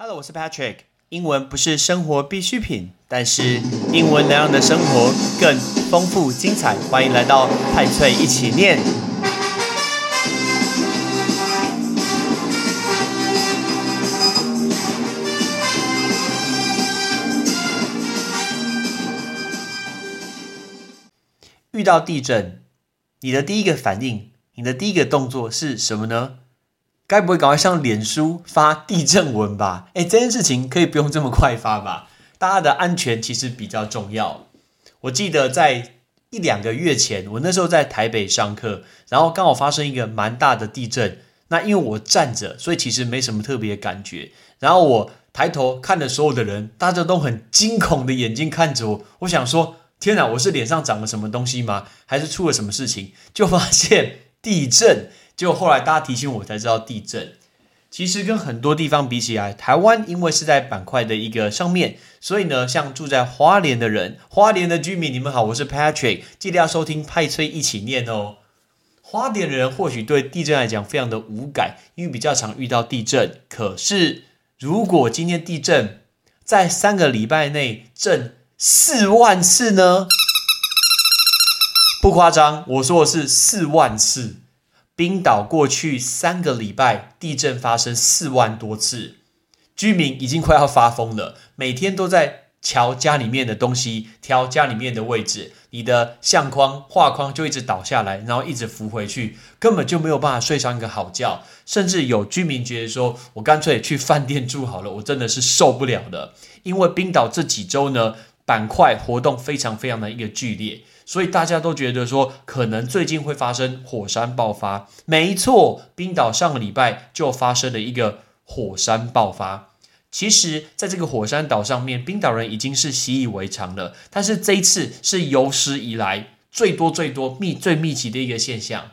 Hello，我是 Patrick。英文不是生活必需品，但是英文能让你的生活更丰富精彩。欢迎来到派翠一起念。遇到地震，你的第一个反应，你的第一个动作是什么呢？该不会赶快上脸书发地震文吧？哎，这件事情可以不用这么快发吧？大家的安全其实比较重要。我记得在一两个月前，我那时候在台北上课，然后刚好发生一个蛮大的地震。那因为我站着，所以其实没什么特别感觉。然后我抬头看着所有的人，大家都很惊恐的眼睛看着我。我想说：天哪，我是脸上长了什么东西吗？还是出了什么事情？就发现地震。结果后来大家提醒我才知道地震。其实跟很多地方比起来，台湾因为是在板块的一个上面，所以呢，像住在花莲的人，花莲的居民，你们好，我是 Patrick，记得要收听派崔一起念哦。花莲人或许对地震来讲非常的无感，因为比较常遇到地震。可是如果今天地震在三个礼拜内震四万次呢？不夸张，我说的是四万次。冰岛过去三个礼拜地震发生四万多次，居民已经快要发疯了，每天都在瞧家里面的东西，挑家里面的位置，你的相框、画框就一直倒下来，然后一直浮回去，根本就没有办法睡上一个好觉。甚至有居民觉得说：“我干脆去饭店住好了，我真的是受不了的。”因为冰岛这几周呢，板块活动非常非常的一个剧烈。所以大家都觉得说，可能最近会发生火山爆发。没错，冰岛上个礼拜就发生了一个火山爆发。其实，在这个火山岛上面，冰岛人已经是习以为常了。但是这一次是有史以来最多、最多、密、最密集的一个现象。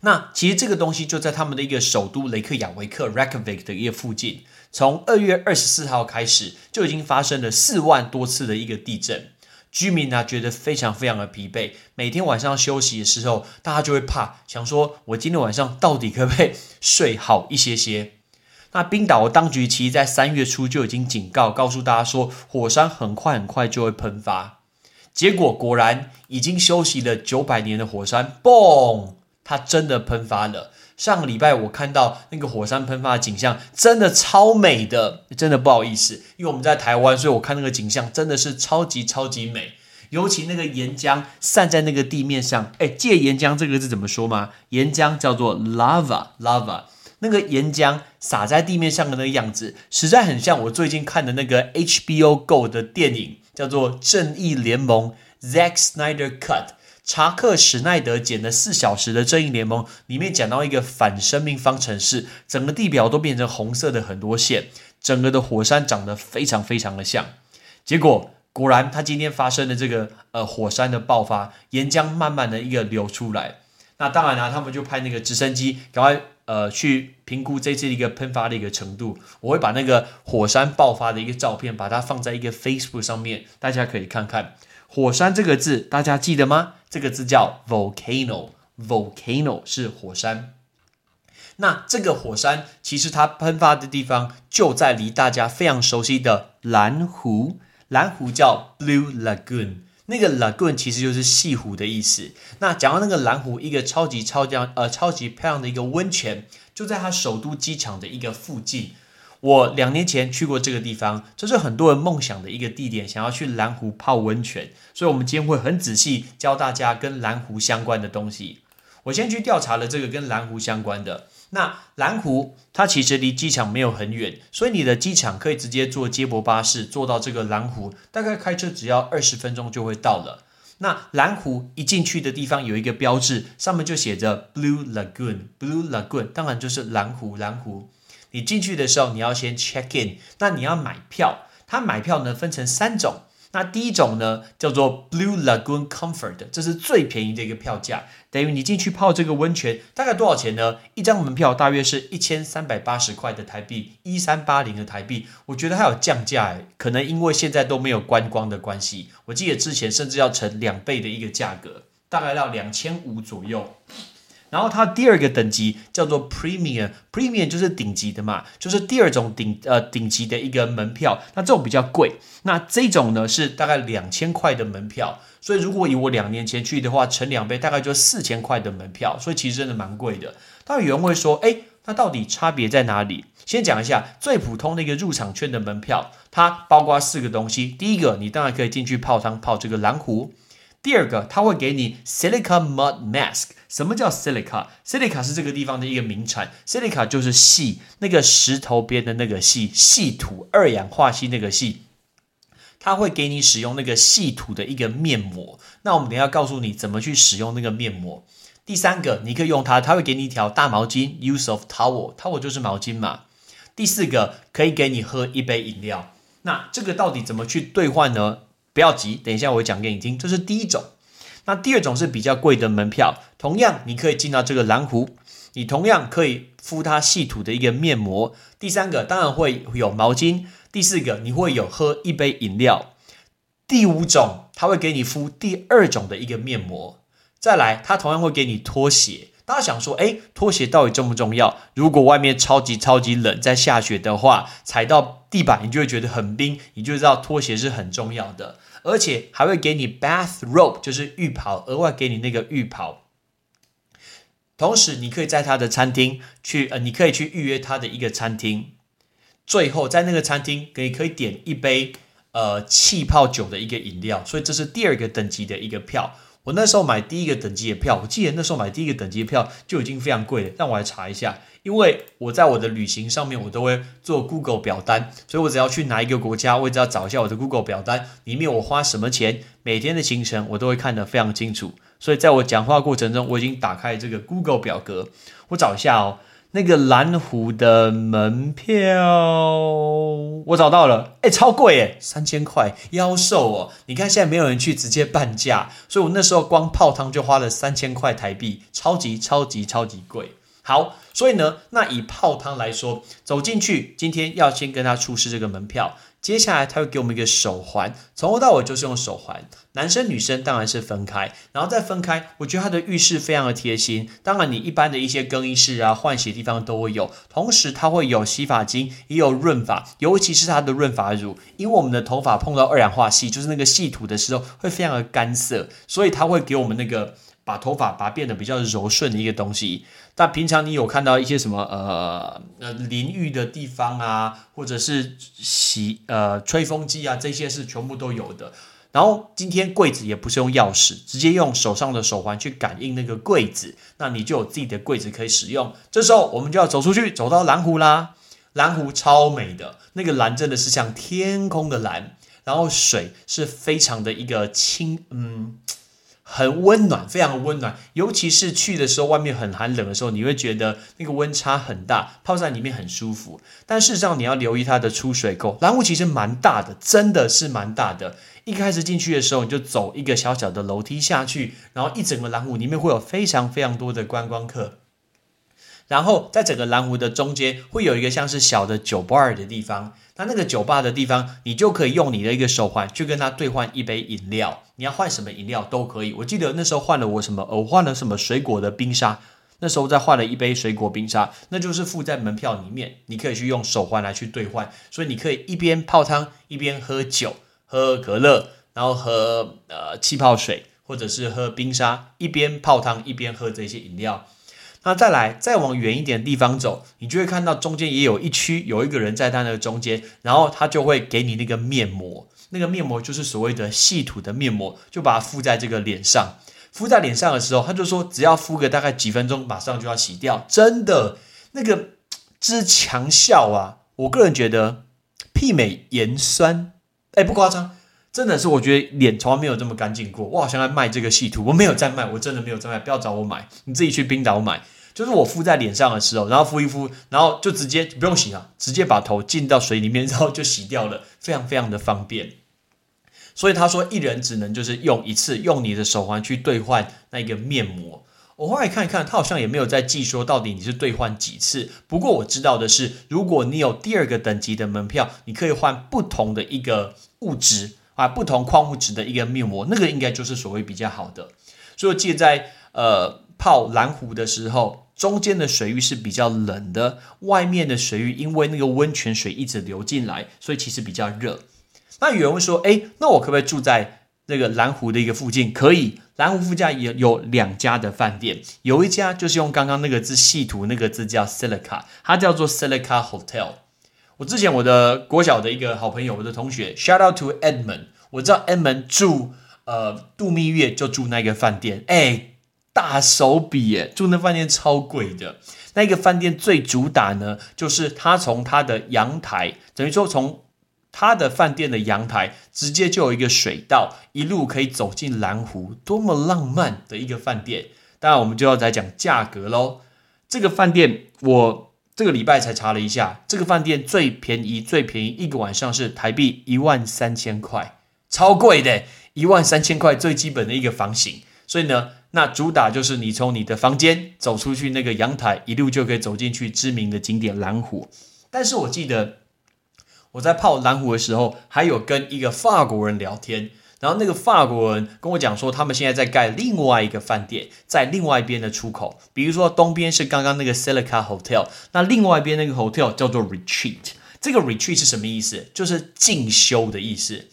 那其实这个东西就在他们的一个首都雷克雅维克 （Reykjavik） 的一个附近，从二月二十四号开始就已经发生了四万多次的一个地震。居民呢觉得非常非常的疲惫，每天晚上休息的时候，大家就会怕，想说我今天晚上到底可不可以睡好一些些？那冰岛当局其实在三月初就已经警告，告诉大家说火山很快很快就会喷发。结果果然，已经休息了九百年的火山，嘣，它真的喷发了。上个礼拜我看到那个火山喷发的景象，真的超美的，真的不好意思，因为我们在台湾，所以我看那个景象真的是超级超级美。尤其那个岩浆散在那个地面上，哎，借岩浆这个字怎么说吗？岩浆叫做 lava，lava。那个岩浆洒在地面上的那个样子，实在很像我最近看的那个 HBO Go 的电影，叫做《正义联盟》（Zack Snyder Cut）。查克·史奈德剪了四小时的《正义联盟》，里面讲到一个反生命方程式，整个地表都变成红色的很多线，整个的火山长得非常非常的像。结果果然，他今天发生的这个呃火山的爆发，岩浆慢慢的一个流出来。那当然了，他们就派那个直升机赶快呃去评估这次一个喷发的一个程度。我会把那个火山爆发的一个照片，把它放在一个 Facebook 上面，大家可以看看。火山这个字大家记得吗？这个字叫 volcano，volcano 是火山。那这个火山其实它喷发的地方就在离大家非常熟悉的蓝湖，蓝湖叫 Blue Lagoon，那个 Lagoon 其实就是西湖的意思。那讲到那个蓝湖，一个超级超级呃超级漂亮的一个温泉，就在它首都机场的一个附近。我两年前去过这个地方，这是很多人梦想的一个地点，想要去蓝湖泡温泉。所以，我们今天会很仔细教大家跟蓝湖相关的东西。我先去调查了这个跟蓝湖相关的。那蓝湖它其实离机场没有很远，所以你的机场可以直接坐接驳巴士坐到这个蓝湖，大概开车只要二十分钟就会到了。那蓝湖一进去的地方有一个标志，上面就写着 Blue Lagoon，Blue Lagoon，当然就是蓝湖，蓝湖。你进去的时候，你要先 check in，那你要买票。它买票呢分成三种，那第一种呢叫做 Blue Lagoon Comfort，这是最便宜的一个票价，等于你进去泡这个温泉大概多少钱呢？一张门票大约是一千三百八十块的台币，一三八零的台币。我觉得它有降价，可能因为现在都没有观光的关系。我记得之前甚至要乘两倍的一个价格，大概要两千五左右。然后它第二个等级叫做 Premium，Premium 就是顶级的嘛，就是第二种顶呃顶级的一个门票。那这种比较贵，那这种呢是大概两千块的门票。所以如果以我两年前去的话，乘两倍大概就四千块的门票，所以其实真的蛮贵的。当然有人会说，哎，那到底差别在哪里？先讲一下最普通的一个入场券的门票，它包括四个东西。第一个，你当然可以进去泡汤泡这个蓝湖。第二个，它会给你 silica mud mask。什么叫 silica？silica 是这个地方的一个名产。silica 就是细，那个石头边的那个细，细土二氧化锡那个细。它会给你使用那个细土的一个面膜。那我们等下告诉你怎么去使用那个面膜。第三个，你可以用它，它会给你一条大毛巾，use of towel，towel 就是毛巾嘛。第四个，可以给你喝一杯饮料。那这个到底怎么去兑换呢？不要急，等一下我会讲给你听。这是第一种，那第二种是比较贵的门票，同样你可以进到这个蓝湖，你同样可以敷它细土的一个面膜。第三个当然会有毛巾，第四个你会有喝一杯饮料，第五种他会给你敷第二种的一个面膜，再来他同样会给你拖鞋。大家想说，哎，拖鞋到底重不重要？如果外面超级超级冷，在下雪的话，踩到地板你就会觉得很冰，你就知道拖鞋是很重要的。而且还会给你 bath robe，就是浴袍，额外给你那个浴袍。同时，你可以在他的餐厅去，呃，你可以去预约他的一个餐厅。最后，在那个餐厅可以可以点一杯呃气泡酒的一个饮料。所以这是第二个等级的一个票。我那时候买第一个等级的票，我记得那时候买第一个等级的票就已经非常贵了。让我来查一下，因为我在我的旅行上面，我都会做 Google 表单，所以我只要去哪一个国家，我只要找一下我的 Google 表单里面我花什么钱，每天的行程我都会看得非常清楚。所以在我讲话过程中，我已经打开这个 Google 表格，我找一下哦。那个蓝湖的门票我找到了，哎，超贵哎，三千块，妖兽哦！你看现在没有人去，直接半价，所以我那时候光泡汤就花了三千块台币，超级超级超级贵。好，所以呢，那以泡汤来说，走进去，今天要先跟他出示这个门票。接下来他会给我们一个手环，从头到尾就是用手环，男生女生当然是分开，然后再分开。我觉得他的浴室非常的贴心，当然你一般的一些更衣室啊、换洗地方都会有，同时它会有洗发精，也有润发，尤其是它的润发乳，因为我们的头发碰到二氧化锡，就是那个细土的时候会非常的干涩，所以它会给我们那个。把头发把变得比较柔顺的一个东西。那平常你有看到一些什么呃呃淋浴的地方啊，或者是洗呃吹风机啊，这些是全部都有的。然后今天柜子也不是用钥匙，直接用手上的手环去感应那个柜子，那你就有自己的柜子可以使用。这时候我们就要走出去，走到蓝湖啦。蓝湖超美的，那个蓝真的是像天空的蓝，然后水是非常的一个清嗯。很温暖，非常温暖。尤其是去的时候，外面很寒冷的时候，你会觉得那个温差很大，泡在里面很舒服。但事实上，你要留意它的出水口。蓝湖其实蛮大的，真的是蛮大的。一开始进去的时候，你就走一个小小的楼梯下去，然后一整个蓝湖里面会有非常非常多的观光客。然后在整个蓝湖的中间，会有一个像是小的酒吧的地方。那那个酒吧的地方，你就可以用你的一个手环去跟他兑换一杯饮料。你要换什么饮料都可以。我记得那时候换了我什么，我换了什么水果的冰沙。那时候再换了一杯水果冰沙，那就是附在门票里面。你可以去用手环来去兑换，所以你可以一边泡汤一边喝酒，喝可乐，然后喝呃气泡水，或者是喝冰沙，一边泡汤一边喝这些饮料。那再来，再往远一点的地方走，你就会看到中间也有一区，有一个人在他那个中间，然后他就会给你那个面膜，那个面膜就是所谓的细土的面膜，就把它敷在这个脸上。敷在脸上的时候，他就说只要敷个大概几分钟，马上就要洗掉。真的，那个之强效啊，我个人觉得媲美盐酸，哎，不夸张，真的是我觉得脸从来没有这么干净过。我好像在卖这个细土，我没有在卖，我真的没有在卖，不要找我买，你自己去冰岛买。就是我敷在脸上的时候，然后敷一敷，然后就直接不用洗了，直接把头浸到水里面，然后就洗掉了，非常非常的方便。所以他说，一人只能就是用一次，用你的手环去兑换那个面膜。我后来看一看，他好像也没有在记说到底你是兑换几次。不过我知道的是，如果你有第二个等级的门票，你可以换不同的一个物质啊，不同矿物质的一个面膜，那个应该就是所谓比较好的。所以我记得在呃。泡蓝湖的时候，中间的水域是比较冷的，外面的水域因为那个温泉水一直流进来，所以其实比较热。那有人会说，哎，那我可不可以住在那个蓝湖的一个附近？可以，蓝湖附近也有两家的饭店，有一家就是用刚刚那个字细图那个字叫 Silica，它叫做 Silica Hotel。我之前我的国小的一个好朋友，我的同学，shout out to Edmund，我知道 Edmund 住呃度蜜月就住那个饭店，哎。大手笔耶！住那饭店超贵的。那个饭店最主打呢，就是他从他的阳台，等于说从他的饭店的阳台，直接就有一个水道，一路可以走进蓝湖，多么浪漫的一个饭店！当然，我们就要来讲价格喽。这个饭店我这个礼拜才查了一下，这个饭店最便宜最便宜一个晚上是台币一万三千块，超贵的，一万三千块最基本的一个房型。所以呢。那主打就是你从你的房间走出去那个阳台，一路就可以走进去知名的景点蓝湖。但是我记得我在泡蓝湖的时候，还有跟一个法国人聊天，然后那个法国人跟我讲说，他们现在在盖另外一个饭店，在另外一边的出口。比如说东边是刚刚那个 Silica Hotel，那另外一边那个 hotel 叫做 Retreat。这个 Retreat 是什么意思？就是进修的意思。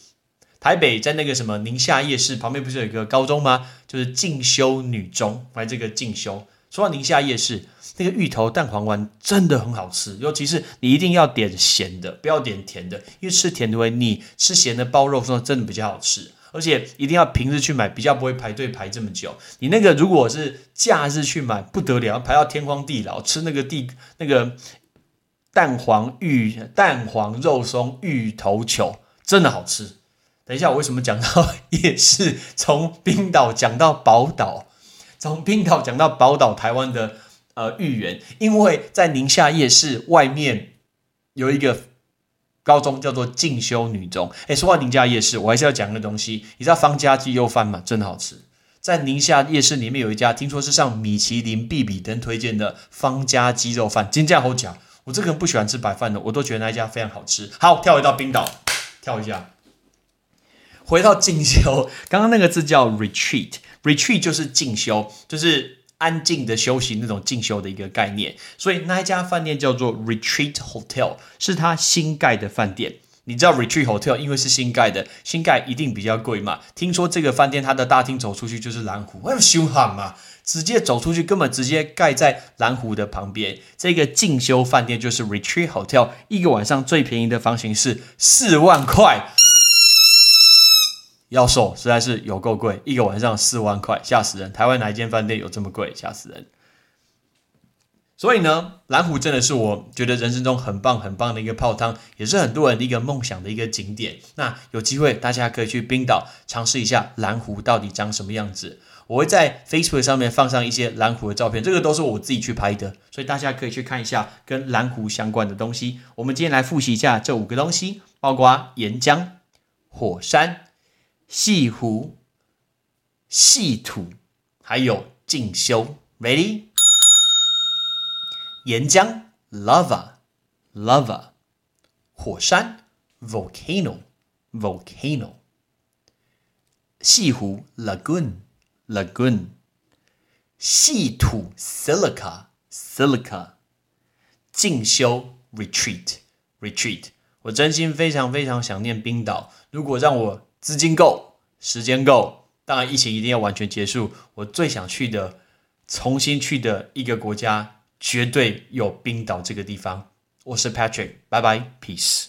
台北在那个什么宁夏夜市旁边不是有一个高中吗？就是进修女中，来这个进修。说到宁夏夜市，那个芋头蛋黄丸真的很好吃，尤其是你一定要点咸的，不要点甜的，因为吃甜的会腻，吃咸的包肉说真的比较好吃。而且一定要平日去买，比较不会排队排这么久。你那个如果是假日去买，不得了，排到天荒地老，吃那个地那个蛋黄芋蛋黄肉松芋头球，真的好吃。等一下，我为什么讲到夜市？从冰岛讲到宝岛，从冰岛讲到宝岛，台湾的呃芋圆，因为在宁夏夜市外面有一个高中叫做进修女中。哎，说到宁夏夜市，我还是要讲个东西。你知道方家鸡肉饭吗？真的好吃。在宁夏夜市里面有一家，听说是上米其林必比登推荐的方家鸡肉饭，金价好讲。我这个人不喜欢吃白饭的，我都觉得那一家非常好吃。好，跳回到冰岛，跳一下。回到进修，刚刚那个字叫 retreat，retreat 就是进修，就是安静的休息那种进修的一个概念。所以那一家饭店叫做 retreat hotel，是他新盖的饭店。你知道 retreat hotel 因为是新盖的，新盖一定比较贵嘛。听说这个饭店它的大厅走出去就是蓝湖，哎，凶悍嘛！直接走出去，根本直接盖在蓝湖的旁边。这个进修饭店就是 retreat hotel，一个晚上最便宜的房型是四万块。要瘦实在是有够贵，一个晚上四万块，吓死人！台湾哪一间饭店有这么贵？吓死人！所以呢，蓝湖真的是我觉得人生中很棒很棒的一个泡汤，也是很多人的一个梦想的一个景点。那有机会大家可以去冰岛尝试一下蓝湖到底长什么样子。我会在 Facebook 上面放上一些蓝湖的照片，这个都是我自己去拍的，所以大家可以去看一下跟蓝湖相关的东西。我们今天来复习一下这五个东西，包括岩浆、火山。细湖、细土，还有进修，ready？岩浆，lava，lava；火山，volcano，volcano；细湖，lagoon，lagoon；细土，silica，silica；进修，retreat，retreat。我真心非常非常想念冰岛，如果让我。资金够，时间够，当然疫情一定要完全结束。我最想去的，重新去的一个国家，绝对有冰岛这个地方。我是 Patrick，拜拜，Peace。